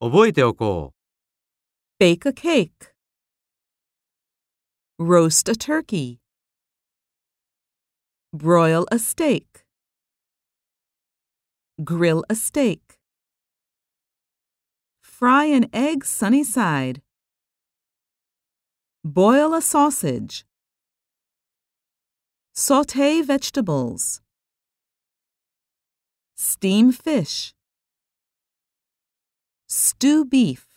覚えておこ Bake a cake. Roast a turkey. Broil a steak. Grill a steak. Fry an egg sunny side. Boil a sausage. Saute vegetables. Steam fish. Stew beef.